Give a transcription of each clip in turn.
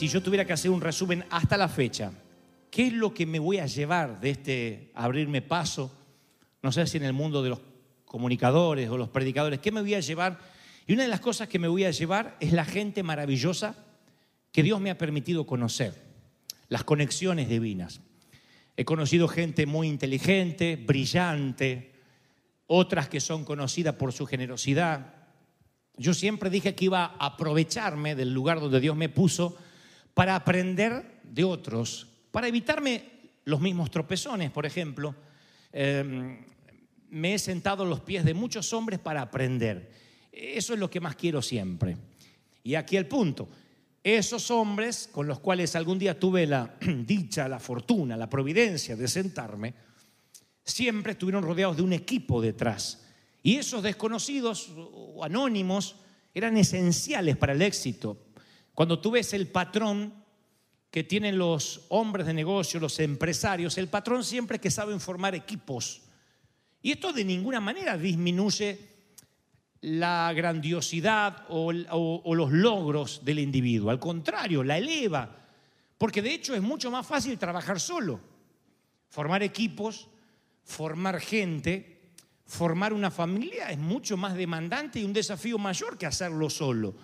Si yo tuviera que hacer un resumen hasta la fecha, ¿qué es lo que me voy a llevar de este abrirme paso? No sé si en el mundo de los comunicadores o los predicadores, ¿qué me voy a llevar? Y una de las cosas que me voy a llevar es la gente maravillosa que Dios me ha permitido conocer, las conexiones divinas. He conocido gente muy inteligente, brillante, otras que son conocidas por su generosidad. Yo siempre dije que iba a aprovecharme del lugar donde Dios me puso para aprender de otros, para evitarme los mismos tropezones, por ejemplo. Eh, me he sentado a los pies de muchos hombres para aprender. Eso es lo que más quiero siempre. Y aquí el punto. Esos hombres con los cuales algún día tuve la dicha, la fortuna, la providencia de sentarme, siempre estuvieron rodeados de un equipo detrás. Y esos desconocidos o anónimos eran esenciales para el éxito. Cuando tú el patrón que tienen los hombres de negocio, los empresarios, el patrón siempre que saben formar equipos. Y esto de ninguna manera disminuye la grandiosidad o, los logros del individuo. Al contrario, la eleva. Porque de hecho es mucho más fácil trabajar solo. Formar equipos, formar gente, formar una familia es mucho más demandante y un desafío mayor que hacerlo solo.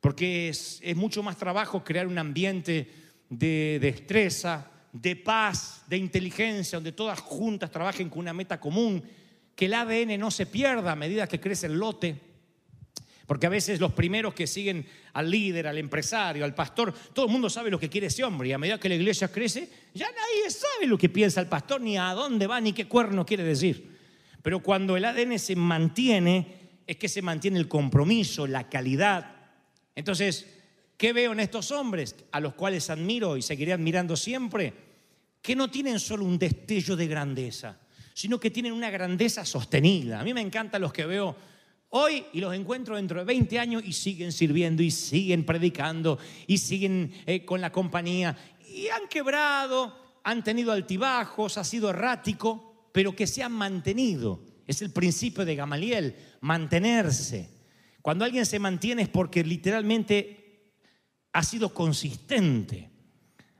Porque es, es mucho más trabajo crear un ambiente de destreza, de paz, de inteligencia, donde todas juntas trabajen con una meta común, que el ADN no se pierda a medida que crece el lote. Porque a veces los primeros que siguen al líder, al empresario, al pastor, todo el mundo sabe lo que quiere ese hombre. Y a medida que la iglesia crece, ya nadie sabe lo que piensa el pastor, ni a dónde va, ni qué cuerno quiere decir. Pero cuando el ADN se mantiene, es que se mantiene el compromiso, la calidad. Entonces, ¿qué veo en estos hombres, a los cuales admiro y seguiré admirando siempre? Que no tienen solo un destello de grandeza, sino que tienen una grandeza sostenida. A mí me encantan los que veo hoy y los encuentro dentro de 20 años y siguen sirviendo y siguen predicando y siguen eh, con la compañía y han quebrado, han tenido altibajos, ha sido errático, pero que se han mantenido. Es el principio de Gamaliel, mantenerse. Cuando alguien se mantiene es porque literalmente ha sido consistente,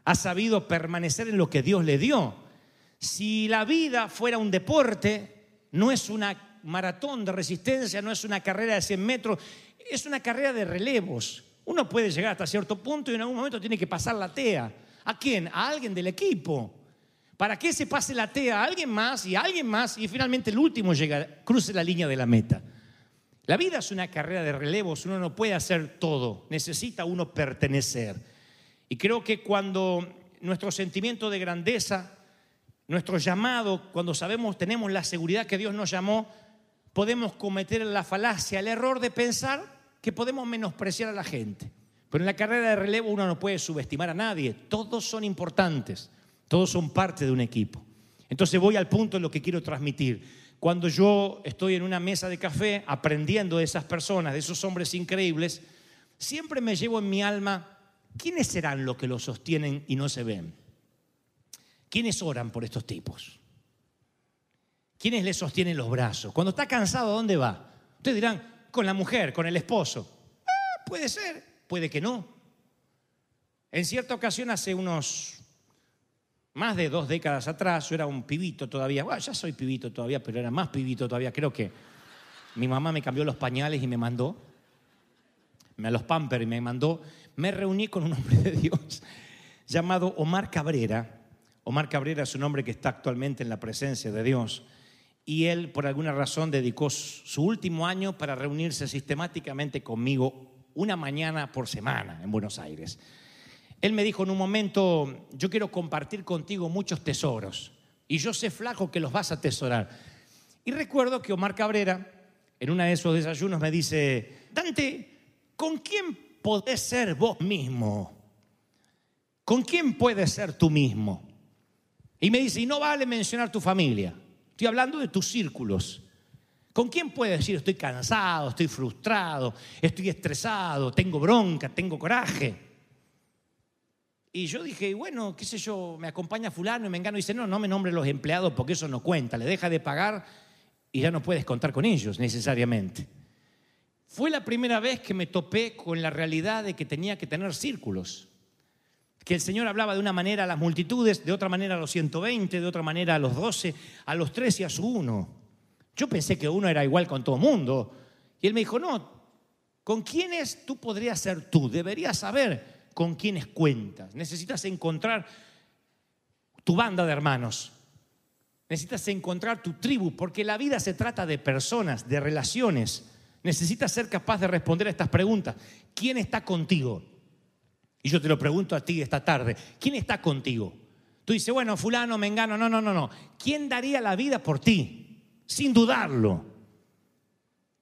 ha sabido permanecer en lo que Dios le dio. Si la vida fuera un deporte, no es una maratón de resistencia, no es una carrera de 100 metros, es una carrera de relevos. Uno puede llegar hasta cierto punto y en algún momento tiene que pasar la TEA. ¿A quién? A alguien del equipo. ¿Para que se pase la TEA a alguien más y a alguien más y finalmente el último llega, cruce la línea de la meta? La vida es una carrera de relevos, uno no puede hacer todo, necesita uno pertenecer. Y creo que cuando nuestro sentimiento de grandeza, nuestro llamado, cuando sabemos, tenemos la seguridad que Dios nos llamó, podemos cometer la falacia, el error de pensar que podemos menospreciar a la gente. Pero en la carrera de relevo uno no puede subestimar a nadie, todos son importantes, todos son parte de un equipo. Entonces voy al punto de lo que quiero transmitir. Cuando yo estoy en una mesa de café aprendiendo de esas personas, de esos hombres increíbles, siempre me llevo en mi alma, ¿quiénes serán los que los sostienen y no se ven? ¿Quiénes oran por estos tipos? ¿Quiénes le sostienen los brazos? Cuando está cansado, ¿dónde va? Ustedes dirán, con la mujer, con el esposo. Ah, puede ser, puede que no. En cierta ocasión, hace unos más de dos décadas atrás, yo era un pibito todavía, bueno, ya soy pibito todavía, pero era más pibito todavía, creo que mi mamá me cambió los pañales y me mandó, me los pamper y me mandó, me reuní con un hombre de Dios llamado Omar Cabrera. Omar Cabrera es un hombre que está actualmente en la presencia de Dios y él por alguna razón dedicó su último año para reunirse sistemáticamente conmigo una mañana por semana en Buenos Aires. Él me dijo en un momento, yo quiero compartir contigo muchos tesoros y yo sé flaco que los vas a atesorar. Y recuerdo que Omar Cabrera en uno de esos desayunos me dice, Dante, ¿con quién podés ser vos mismo? ¿Con quién puedes ser tú mismo? Y me dice, y no vale mencionar tu familia. Estoy hablando de tus círculos. ¿Con quién puedes decir estoy cansado, estoy frustrado, estoy estresado, tengo bronca, tengo coraje? Y yo dije, bueno, qué sé yo, me acompaña fulano y me engano. Y dice, no, no me nombre los empleados porque eso no cuenta. Le deja de pagar y ya no puedes contar con ellos necesariamente. Fue la primera vez que me topé con la realidad de que tenía que tener círculos que el Señor hablaba de una manera a las multitudes, de otra manera a los 120, de otra manera a los 12, a los 13 y a su uno. Yo pensé que uno era igual con todo el mundo. Y él me dijo, no, ¿con quiénes tú podrías ser tú? Deberías saber con quiénes cuentas. Necesitas encontrar tu banda de hermanos. Necesitas encontrar tu tribu, porque la vida se trata de personas, de relaciones. Necesitas ser capaz de responder a estas preguntas. ¿Quién está contigo? Y yo te lo pregunto a ti esta tarde, ¿quién está contigo? Tú dices, bueno, fulano, mengano, no, no, no, no. ¿Quién daría la vida por ti? Sin dudarlo.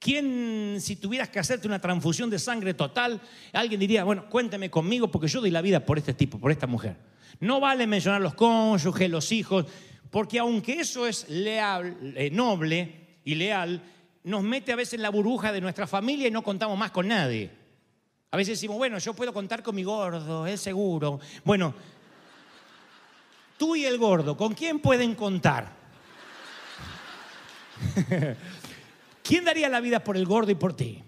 ¿Quién, si tuvieras que hacerte una transfusión de sangre total, alguien diría, bueno, cuéntame conmigo porque yo doy la vida por este tipo, por esta mujer? No vale mencionar los cónyuges, los hijos, porque aunque eso es leal, eh, noble y leal, nos mete a veces en la burbuja de nuestra familia y no contamos más con nadie. A veces decimos, bueno, yo puedo contar con mi gordo, es seguro. Bueno, tú y el gordo, ¿con quién pueden contar? ¿Quién daría la vida por el gordo y por ti?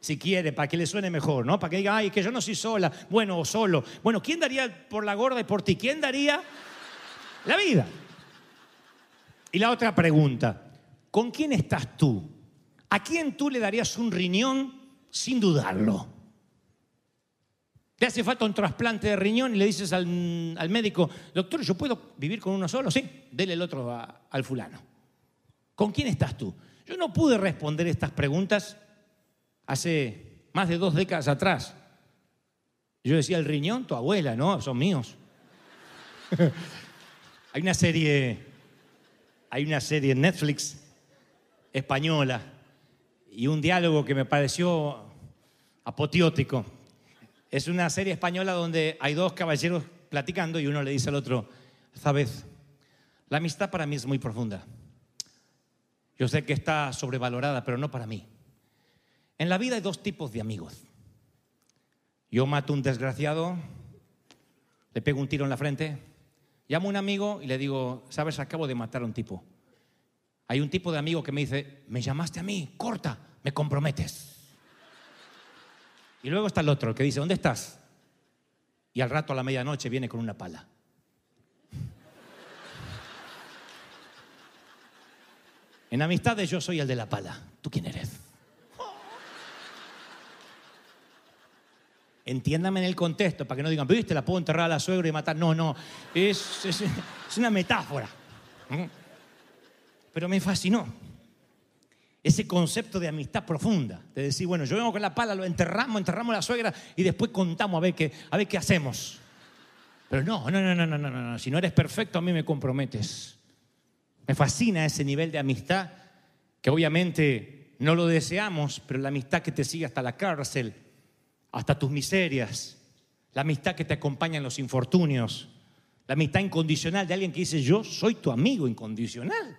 Si quiere, para que le suene mejor, ¿no? Para que diga, ay, que yo no soy sola, bueno, o solo. Bueno, ¿quién daría por la gorda y por ti? ¿Quién daría la vida? Y la otra pregunta, ¿con quién estás tú? ¿A quién tú le darías un riñón sin dudarlo? Te hace falta un trasplante de riñón y le dices al, médico, doctor, ¿yo puedo vivir con uno solo? Sí, dele el otro al fulano. ¿Con quién estás tú? Yo no pude responder estas preguntas hace más de dos décadas atrás. Yo decía, el riñón, tu abuela, ¿no? Son míos. hay una serie, hay una serie en Netflix española y un diálogo que me pareció apoteótico es una serie española donde hay dos caballeros platicando y uno le dice al otro, sabes, la amistad para mí es muy profunda. Yo sé que está sobrevalorada, pero no para mí. En la vida hay dos tipos de amigos. Yo mato a un desgraciado, le pego un tiro en la frente, llamo a un amigo y le digo, sabes, acabo de matar a un tipo. Hay un tipo de amigo que me dice, me llamaste a mí, corta, me comprometes. Y luego está el otro, que dice, ¿dónde estás? Y al rato a la medianoche viene con una pala. En amistades yo soy el de la pala. ¿Tú quién eres? Entiéndame en el contexto, para que no digan, viste, la puedo enterrar a la suegra y matar. No, no, es, es, una metáfora. ¿Mm? Pero me fascinó ese concepto de amistad profunda, de decir, bueno, yo vengo con la pala, lo enterramos, enterramos a la suegra y después contamos a ver qué, a ver qué hacemos. Pero no, no, no, no, no, no, no, si no eres perfecto a mí me comprometes. Me fascina ese nivel de amistad que obviamente no lo deseamos, pero la amistad que te sigue hasta la cárcel, hasta tus miserias, la amistad que te acompaña en los infortunios, la amistad incondicional de alguien que dice, yo soy tu amigo incondicional.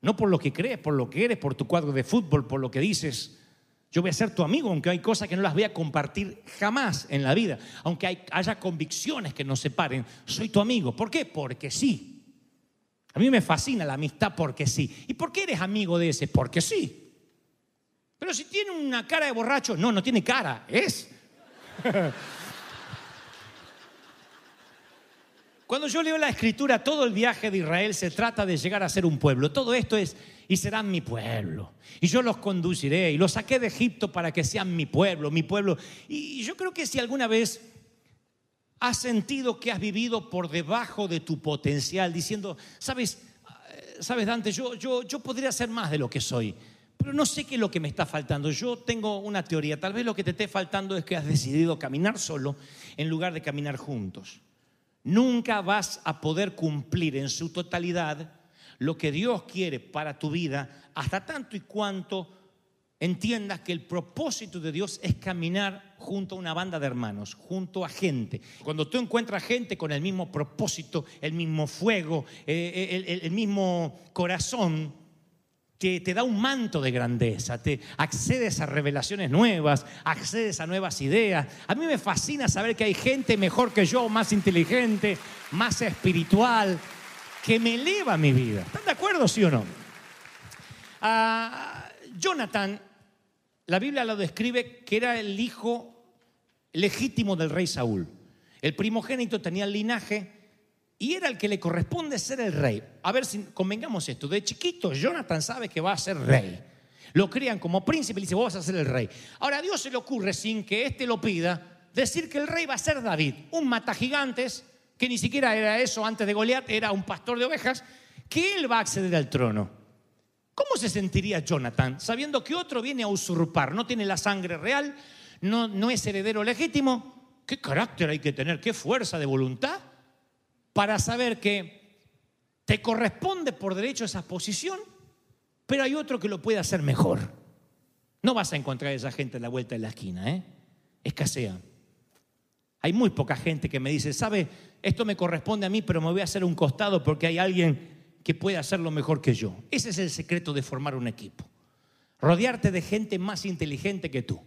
No por lo que crees, por lo que eres, por tu cuadro de fútbol, por lo que dices. Yo voy a ser tu amigo, aunque hay cosas que no las voy a compartir jamás en la vida. Aunque haya convicciones que nos separen, soy tu amigo. ¿Por qué? Porque sí. A mí me fascina la amistad porque sí. ¿Y por qué eres amigo de ese? Porque sí. Pero si tiene una cara de borracho, no, no tiene cara, es. Cuando yo leo la escritura, todo el viaje de Israel se trata de llegar a ser un pueblo. Todo esto es, y serán mi pueblo. Y yo los conduciré. Y los saqué de Egipto para que sean mi pueblo, mi pueblo. Y yo creo que si alguna vez has sentido que has vivido por debajo de tu potencial, diciendo, sabes, sabes Dante, yo, yo, yo podría ser más de lo que soy. Pero no sé qué es lo que me está faltando. Yo tengo una teoría. Tal vez lo que te esté faltando es que has decidido caminar solo en lugar de caminar juntos. Nunca vas a poder cumplir en su totalidad lo que Dios quiere para tu vida hasta tanto y cuanto entiendas que el propósito de Dios es caminar junto a una banda de hermanos, junto a gente. Cuando tú encuentras gente con el mismo propósito, el mismo fuego, eh, el, el- el mismo corazón, te, te da un manto de grandeza, te accedes a revelaciones nuevas, accedes a nuevas ideas. A mí me fascina saber que hay gente mejor que yo, más inteligente, más espiritual, que me eleva mi vida. ¿Están de acuerdo, sí o no? Ah, Jonathan, la Biblia lo describe que era el hijo legítimo del rey Saúl. El primogénito tenía el linaje y era el que le corresponde ser el rey. A ver si convengamos esto. De chiquito, Jonathan sabe que va a ser rey. Lo crían como príncipe y dice, vos vas a ser el rey. Ahora a Dios se le ocurre, sin que éste lo pida, decir que el rey va a ser David, un matagigantes, que ni siquiera era eso antes de Goliat, era un pastor de ovejas, que él va a acceder al trono. ¿Cómo se sentiría Jonathan sabiendo que otro viene a usurpar? No tiene la sangre real, no, no es heredero legítimo. ¿Qué carácter hay que tener? ¿Qué fuerza de voluntad? Para saber que te corresponde por derecho esa posición, pero hay otro que lo puede hacer mejor. No vas a encontrar a esa gente a la vuelta de la esquina, ¿eh? Escasea. Hay muy poca gente que me dice, ¿sabe? Esto me corresponde a mí, pero me voy a hacer un costado porque hay alguien que puede hacerlo mejor que yo. Ese es el secreto de formar un equipo. Rodearte de gente más inteligente que tú.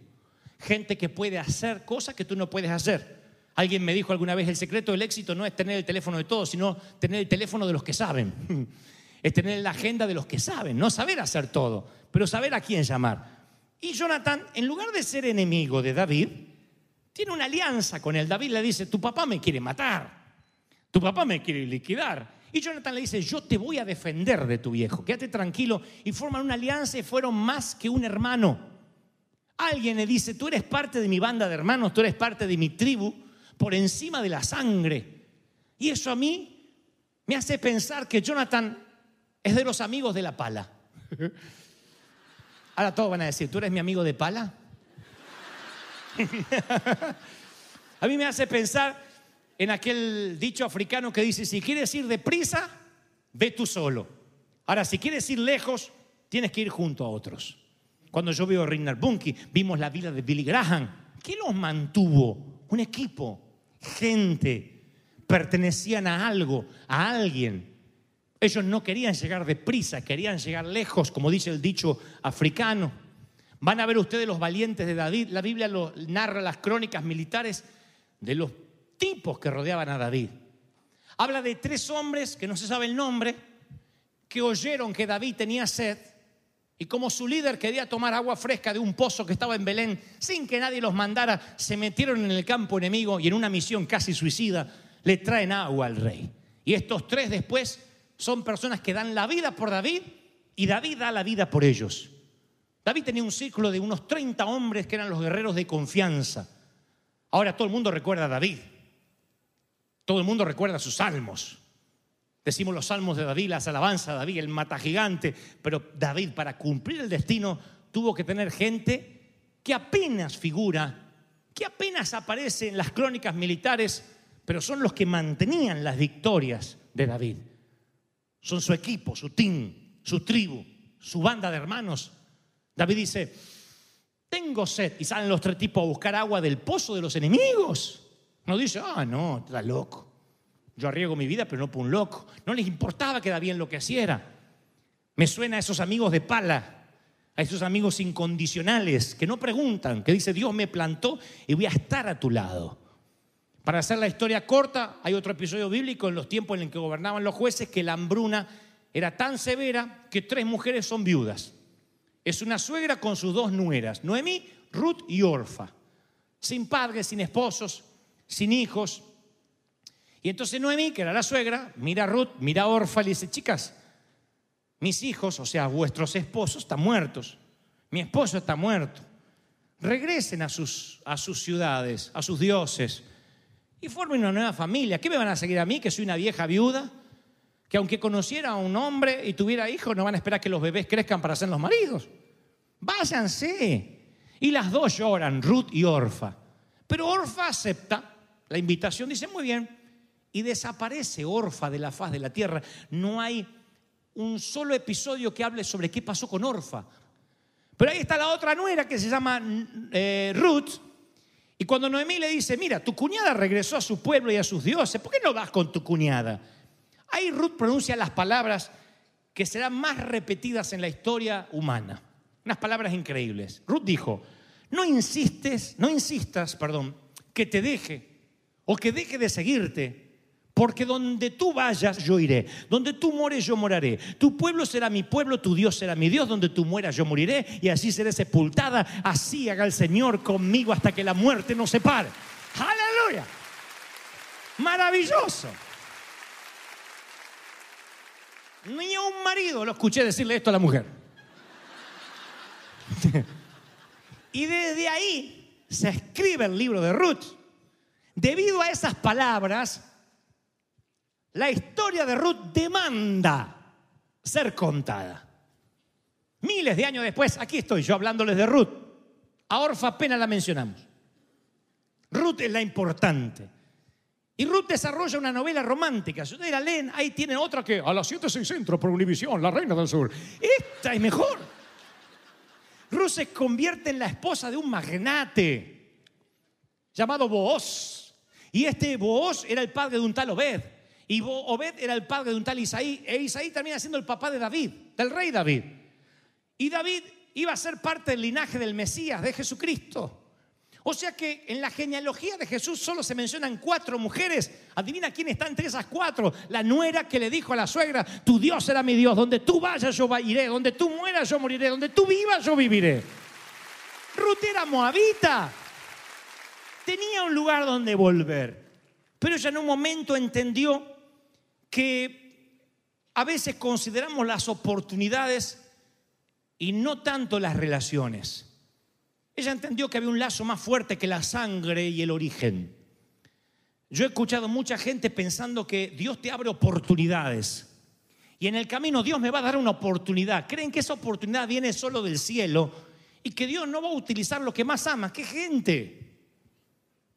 Gente que puede hacer cosas que tú no puedes hacer. Alguien me dijo alguna vez, el secreto del éxito no es tener el teléfono de todos, sino tener el teléfono de los que saben. Es tener la agenda de los que saben, no saber hacer todo, pero saber a quién llamar. Y Jonathan, en lugar de ser enemigo de David, tiene una alianza con él. David le dice, tu papá me quiere matar, tu papá me quiere liquidar. Y Jonathan le dice, yo te voy a defender de tu viejo, quédate tranquilo. Y forman una alianza y fueron más que un hermano. Alguien le dice, tú eres parte de mi banda de hermanos, tú eres parte de mi tribu, por encima de la sangre. Y eso a mí me hace pensar que Jonathan es de los amigos de la pala. Ahora todos van a decir, ¿tú eres mi amigo de pala? a mí me hace pensar en aquel dicho africano que dice, si quieres ir deprisa, ve tú solo. Ahora, si quieres ir lejos, tienes que ir junto a otros. Cuando yo veo a Reinhard Bunke, vimos la vida de Billy Graham. ¿Qué los mantuvo? Un equipo, gente, pertenecían a algo, a alguien. Ellos no querían llegar deprisa, querían llegar lejos, como dice el dicho africano. Van a ver ustedes los valientes de David. La Biblia narra las crónicas militares de los tipos que rodeaban a David. Habla de tres hombres que no se sabe el nombre, que oyeron que David tenía sed y como su líder quería tomar agua fresca de un pozo que estaba en Belén, sin que nadie los mandara, se metieron en el campo enemigo y en una misión casi suicida le traen agua al rey. Y estos tres después son personas que dan la vida por David y David da la vida por ellos. David tenía un círculo de unos 30 hombres que eran los guerreros de confianza. Ahora todo el mundo recuerda a David. Todo el mundo recuerda sus salmos. Decimos los salmos de David, las alabanzas de David, el mata gigante. Pero David, para cumplir el destino, tuvo que tener gente que apenas figura, que apenas aparece en las crónicas militares, pero son los que mantenían las victorias de David. Son su equipo, su team, su tribu, su banda de hermanos. David dice, tengo sed. Y salen los tres tipos a buscar agua del pozo de los enemigos. No dice, ah, no, estás loco. Yo arriesgo mi vida, pero no por un loco. No les importaba que David lo que hiciera. Me suena a esos amigos de pala, a esos amigos incondicionales que no preguntan, que dice, Dios me plantó y voy a estar a tu lado. Para hacer la historia corta, hay otro episodio bíblico en los tiempos en los que gobernaban los jueces que la hambruna era tan severa que tres mujeres son viudas. Es una suegra con sus dos nueras, Noemí, Ruth y Orfa, sin padres, sin esposos, sin hijos. Y entonces Noemí, que era la suegra, mira a Ruth, mira a Orfa y le dice, chicas, mis hijos, o sea, vuestros esposos están muertos. Mi esposo está muerto. Regresen a sus, a sus ciudades, a sus dioses, y formen una nueva familia. ¿Qué me van a seguir a mí, que soy una vieja viuda? Que aunque conociera a un hombre y tuviera hijos, no van a esperar que los bebés crezcan para ser los maridos. Váyanse. Y las dos lloran, Ruth y Orfa. Pero Orfa acepta la invitación, dice, muy bien, y desaparece Orfa de la faz de la tierra. No hay un solo episodio que hable sobre qué pasó con Orfa. Pero ahí está la otra nuera que se llama eh, Ruth. Y cuando Noemí le dice, mira, tu cuñada regresó a su pueblo y a sus dioses, ¿por qué no vas con tu cuñada? Ahí Ruth pronuncia las palabras que serán más repetidas en la historia humana. Unas palabras increíbles. Ruth dijo, no insistes, no insistas, perdón, que te deje o que deje de seguirte, porque donde tú vayas yo iré, donde tú mores yo moraré, tu pueblo será mi pueblo, tu Dios será mi Dios, donde tú mueras yo moriré y así seré sepultada, así haga el Señor conmigo hasta que la muerte nos separe. Aleluya. Maravilloso. Ni a un marido lo escuché decirle esto a la mujer. y desde ahí se escribe el libro de Ruth. Debido a esas palabras, la historia de Ruth demanda ser contada. Miles de años después, aquí estoy yo hablándoles de Ruth. A Orfa apenas la mencionamos. Ruth es la importante. Y Ruth desarrolla una novela romántica. Si ustedes la leen, ahí tienen otra que a las 7 6 centros por Univisión, La Reina del Sur. Esta es mejor. Ruth se convierte en la esposa de un magnate llamado Booz. Y este Booz era el padre de un tal Obed. Y Obed era el padre de un tal Isaí. E Isaí termina siendo el papá de David, del rey David. Y David iba a ser parte del linaje del Mesías, de Jesucristo. O sea que en la genealogía de Jesús solo se mencionan cuatro mujeres. Adivina quién está entre esas cuatro. La nuera que le dijo a la suegra, tu Dios será mi Dios. Donde tú vayas yo iré. Donde tú mueras yo moriré. Donde tú vivas yo viviré. Ruth era moabita. Tenía un lugar donde volver. Pero ella en un momento entendió que a veces consideramos las oportunidades y no tanto las relaciones. Ella entendió que había un lazo más fuerte que la sangre y el origen. Yo he escuchado mucha gente pensando que Dios te abre oportunidades. Y en el camino Dios me va a dar una oportunidad. Creen que esa oportunidad viene solo del cielo y que Dios no va a utilizar lo que más ama. ¿Qué gente?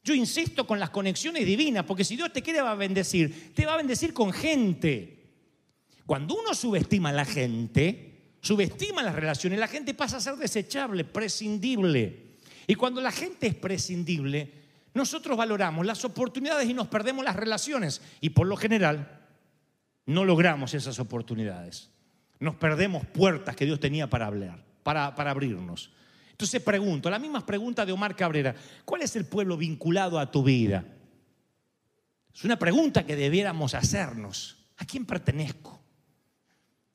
Yo insisto con las conexiones divinas, porque si Dios te quiere va a bendecir, te va a bendecir con gente. Cuando uno subestima a la gente, subestima las relaciones, la gente pasa a ser desechable, prescindible. Y cuando la gente es prescindible, nosotros valoramos las oportunidades y nos perdemos las relaciones. Y por lo general, no logramos esas oportunidades. Nos perdemos puertas que Dios tenía para hablar, para, para abrirnos. Entonces pregunto, la misma pregunta de Omar Cabrera, ¿cuál es el pueblo vinculado a tu vida? Es una pregunta que debiéramos hacernos. ¿A quién pertenezco?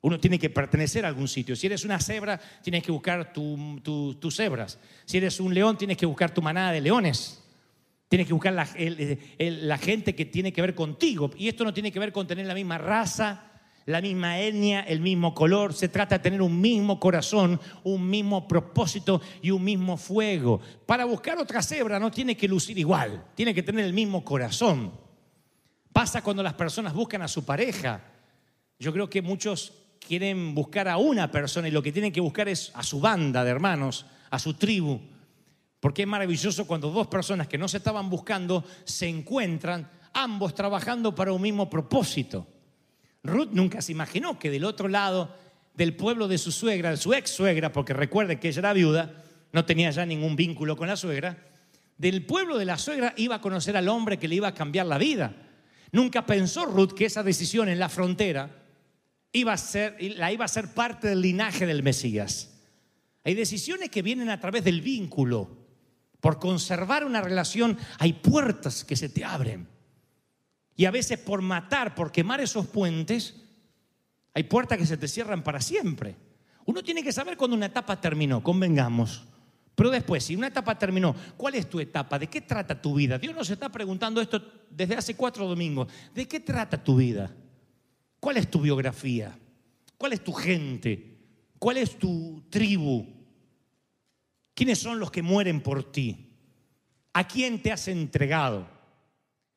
Uno tiene que pertenecer a algún sitio. Si eres una cebra, tienes que buscar tus cebras. Si eres un león, tienes que buscar tu manada de leones. Tienes que buscar la, la, gente que tiene que ver contigo. Y esto no tiene que ver con tener la misma raza, la misma etnia, el mismo color. Se trata de tener un mismo corazón, un mismo propósito y un mismo fuego. Para buscar otra cebra no tiene que lucir igual, tiene que tener el mismo corazón. Pasa cuando las personas buscan a su pareja. Yo creo que muchos quieren buscar a una persona y lo que tienen que buscar es a su banda de hermanos, a su tribu. Porque es maravilloso cuando dos personas que no se estaban buscando se encuentran, ambos trabajando para un mismo propósito. Ruth nunca se imaginó que del otro lado del pueblo de su suegra, de su ex suegra, porque recuerde que ella era viuda, no tenía ya ningún vínculo con la suegra, del pueblo de la suegra iba a conocer al hombre que le iba a cambiar la vida. Nunca pensó Ruth que esa decisión en la frontera iba a ser, la iba a ser parte del linaje del Mesías. Hay decisiones que vienen a través del vínculo. Por conservar una relación hay puertas que se te abren. Y a veces por matar, por quemar esos puentes, hay puertas que se te cierran para siempre. Uno tiene que saber cuando una etapa terminó, convengamos. Pero después, si una etapa terminó, ¿cuál es tu etapa? ¿De qué trata tu vida? Dios nos está preguntando esto desde hace cuatro domingos. ¿De qué trata tu vida? ¿Cuál es tu biografía? ¿Cuál es tu gente? ¿Cuál es tu tribu? ¿Quiénes son los que mueren por ti? ¿A quién te has entregado?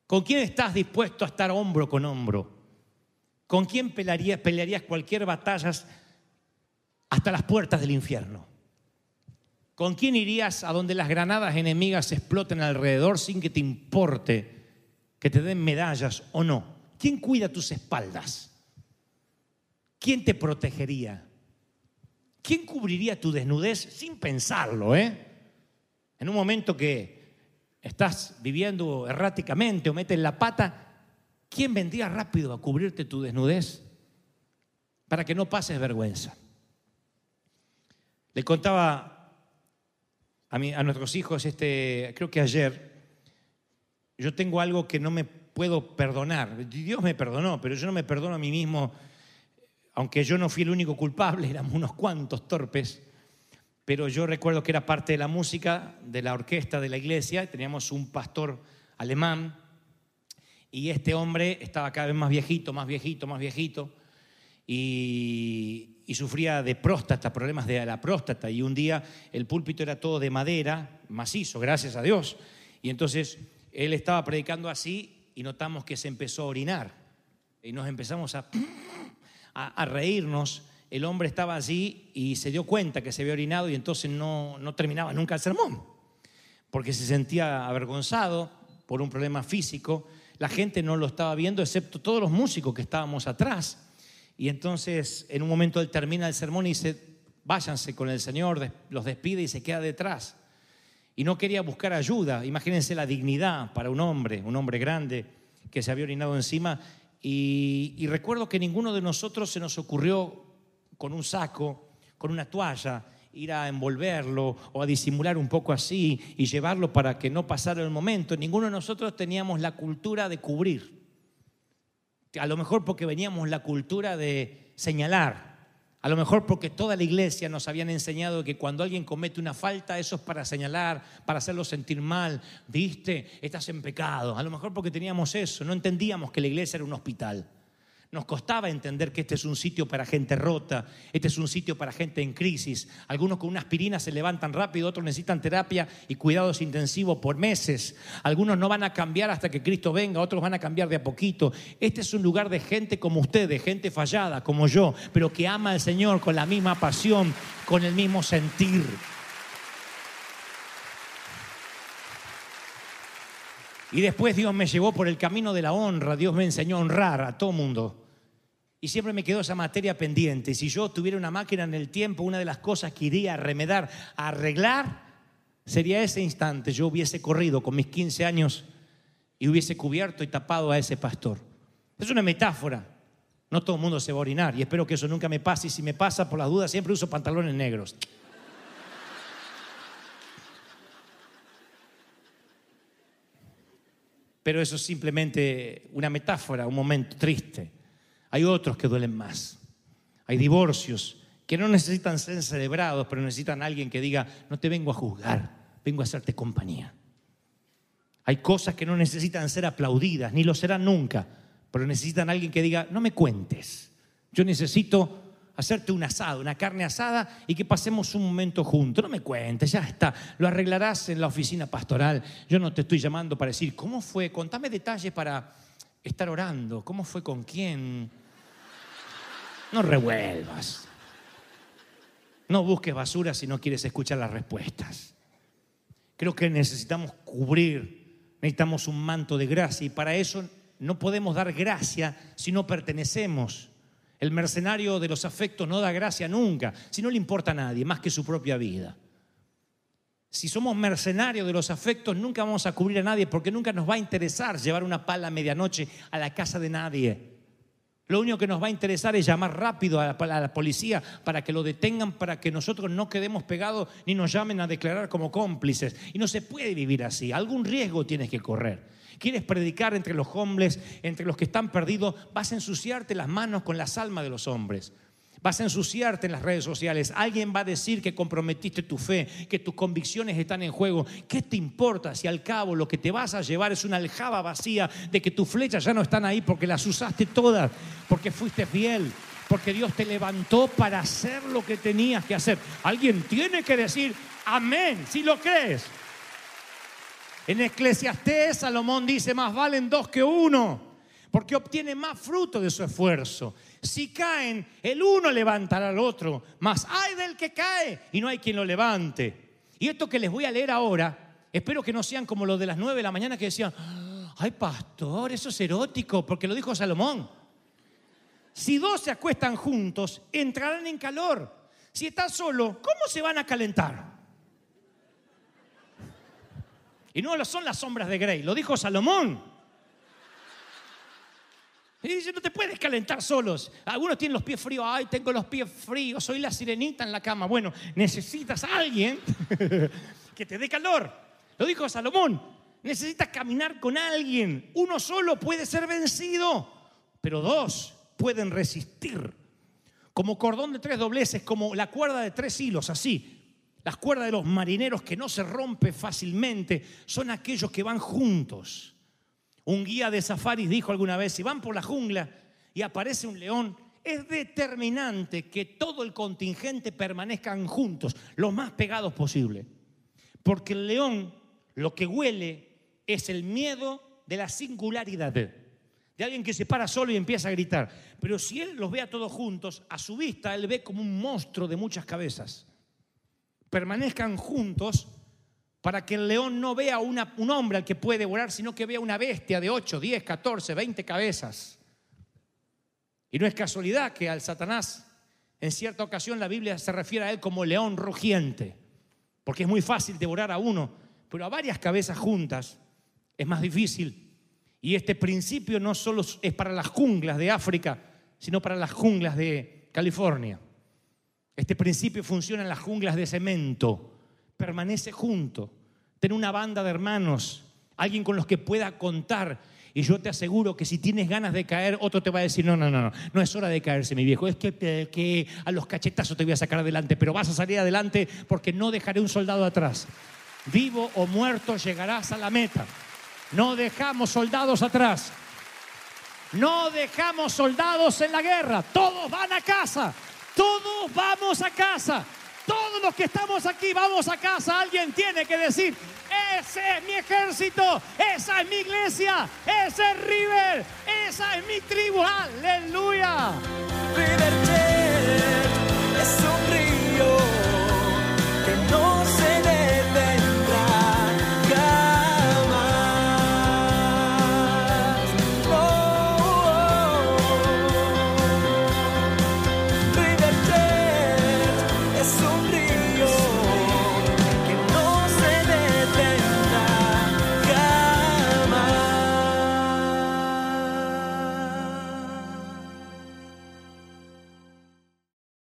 ¿Con quién estás dispuesto a estar hombro con hombro? ¿Con quién pelearías, pelearías cualquier batalla hasta las puertas del infierno? ¿Con quién irías a donde las granadas enemigas exploten alrededor sin que te importe que te den medallas o no? ¿Quién cuida tus espaldas? ¿Quién te protegería? ¿Quién cubriría tu desnudez sin pensarlo, eh? En un momento que estás viviendo erráticamente o metes la pata, ¿quién vendría rápido a cubrirte tu desnudez para que no pases vergüenza? Le contaba a, mi- a nuestros hijos, este, creo que ayer, yo tengo algo que no me puedo perdonar. Dios me perdonó, pero yo no me perdono a mí mismo, aunque yo no fui el único culpable, éramos unos cuantos torpes. Pero yo recuerdo que era parte de la música, de la orquesta de la iglesia, teníamos un pastor alemán, y este hombre estaba cada vez más viejito, más viejito, más viejito, y, sufría de próstata, problemas de la próstata. Y un día el púlpito era todo de madera, macizo, gracias a Dios. Y entonces él estaba predicando así y notamos que se empezó a orinar. Y nos empezamos a, a reírnos. El hombre estaba allí y se dio cuenta que se había orinado y entonces no, no terminaba nunca el sermón porque se sentía avergonzado por un problema físico. La gente no lo estaba viendo, excepto todos los músicos que estábamos atrás. Y entonces, en un momento, él termina el sermón y dice, váyanse con el Señor, los despide y se queda detrás. Y no quería buscar ayuda. Imagínense la dignidad para un hombre, un hombre grande que se había orinado encima. Y recuerdo que ninguno de nosotros se nos ocurrió con un saco, con una toalla, ir a envolverlo o a disimular un poco así y llevarlo para que no pasara el momento. Ninguno de nosotros teníamos la cultura de cubrir. A lo mejor porque veníamos la cultura de señalar. A lo mejor porque toda la iglesia nos habían enseñado que cuando alguien comete una falta, eso es para señalar, para hacerlo sentir mal. ¿Viste? Estás en pecado. A lo mejor porque teníamos eso. No entendíamos que la iglesia era un hospital. Nos costaba entender que este es un sitio para gente rota, este es un sitio para gente en crisis. Algunos con una aspirina se levantan rápido, otros necesitan terapia y cuidados intensivos por meses. Algunos no van a cambiar hasta que Cristo venga, otros van a cambiar de a poquito. Este es un lugar de gente como ustedes, gente fallada como yo, pero que ama al Señor con la misma pasión, con el mismo sentir. Y después Dios me llevó por el camino de la honra, Dios me enseñó a honrar a todo mundo. Y siempre me quedó esa materia pendiente. Si yo tuviera una máquina en el tiempo, una de las cosas que iría a remedar, a arreglar, sería ese instante. Yo hubiese corrido con mis 15 años y hubiese cubierto y tapado a ese pastor. Es una metáfora. No todo el mundo se va a orinar y espero que eso nunca me pase. Y si me pasa, por las dudas, siempre uso pantalones negros. Pero eso es simplemente una metáfora, un momento triste. Hay otros que duelen más. Hay divorcios que no necesitan ser celebrados, pero necesitan alguien que diga, no te vengo a juzgar, vengo a hacerte compañía. Hay cosas que no necesitan ser aplaudidas, ni lo serán nunca, pero necesitan alguien que diga, no me cuentes. Yo necesito hacerte un asado, una carne asada y que pasemos un momento juntos. No me cuentes, ya está. Lo arreglarás en la oficina pastoral. Yo no te estoy llamando para decir, ¿cómo fue? Contame detalles para estar orando. ¿Cómo fue con quién? No revuelvas. No busques basura si no quieres escuchar las respuestas. Creo que necesitamos cubrir, necesitamos un manto de gracia y para eso no podemos dar gracia si no pertenecemos. El mercenario de los afectos no da gracia nunca, si no le importa a nadie más que su propia vida. Si somos mercenarios de los afectos, nunca vamos a cubrir a nadie porque nunca nos va a interesar llevar una pala a medianoche a la casa de nadie. Lo único que nos va a interesar es llamar rápido a la, policía para que lo detengan, para que nosotros no quedemos pegados ni nos llamen a declarar como cómplices. Y no se puede vivir así. Algún riesgo tienes que correr. Quieres predicar entre los hombres, entre los que están perdidos, vas a ensuciarte las manos con las almas de los hombres. Vas a ensuciarte en las redes sociales. Alguien va a decir que comprometiste tu fe, que tus convicciones están en juego. ¿Qué te importa si al cabo lo que te vas a llevar es una aljaba vacía de que tus flechas ya no están ahí porque las usaste todas, porque fuiste fiel, porque Dios te levantó para hacer lo que tenías que hacer? Alguien tiene que decir amén si lo crees. En Eclesiastés Salomón dice, más valen dos que uno, porque obtiene más fruto de su esfuerzo. Si caen, el uno levantará al otro, más hay del que cae y no hay quien lo levante. Y esto que les voy a leer ahora, espero que no sean como los de las nueve de la mañana que decían, ay pastor, eso es erótico, porque lo dijo Salomón. Si dos se acuestan juntos, entrarán en calor. Si estás solo, ¿cómo se van a calentar? Y no son las sombras de Grey, lo dijo Salomón. Y dice, no te puedes calentar solos. Algunos tienen los pies fríos. Ay, tengo los pies fríos, soy la sirenita en la cama. Bueno, necesitas a alguien que te dé calor. Lo dijo Salomón. Necesitas caminar con alguien. Uno solo puede ser vencido, pero dos pueden resistir. Como cordón de tres dobleces, como la cuerda de tres hilos, así. Las cuerdas de los marineros que no se rompe fácilmente son aquellos que van juntos. Un guía de safaris dijo alguna vez, si van por la jungla y aparece un león, es determinante que todo el contingente permanezcan juntos, lo más pegados posible. Porque el león lo que huele es el miedo de la singularidad de alguien que se para solo y empieza a gritar. Pero si él los ve a todos juntos, a su vista él ve como un monstruo de muchas cabezas permanezcan juntos para que el león no vea una, un hombre al que puede devorar, sino que vea una bestia de 8, 10, 14, 20 cabezas. Y no es casualidad que al Satanás, en cierta ocasión, la Biblia se refiere a él como león rugiente, porque es muy fácil devorar a uno, pero a varias cabezas juntas es más difícil. Y este principio no solo es para las junglas de África, sino para las junglas de California. Este principio funciona en las junglas de cemento. Permanece junto. Ten una banda de hermanos, alguien con los que pueda contar. Y yo te aseguro que si tienes ganas de caer, otro te va a decir, no, no, no, no, no es hora de caerse, mi viejo. Es que, que a los cachetazos te voy a sacar adelante, pero vas a salir adelante porque no dejaré un soldado atrás. Vivo o muerto llegarás a la meta. No dejamos soldados atrás. No dejamos soldados en la guerra. Todos van a casa. Todos vamos a casa. Todos los que estamos aquí vamos a casa. Alguien tiene que decir, ese es mi ejército, esa es mi iglesia, ese es River, esa es mi tribu. Aleluya. River es un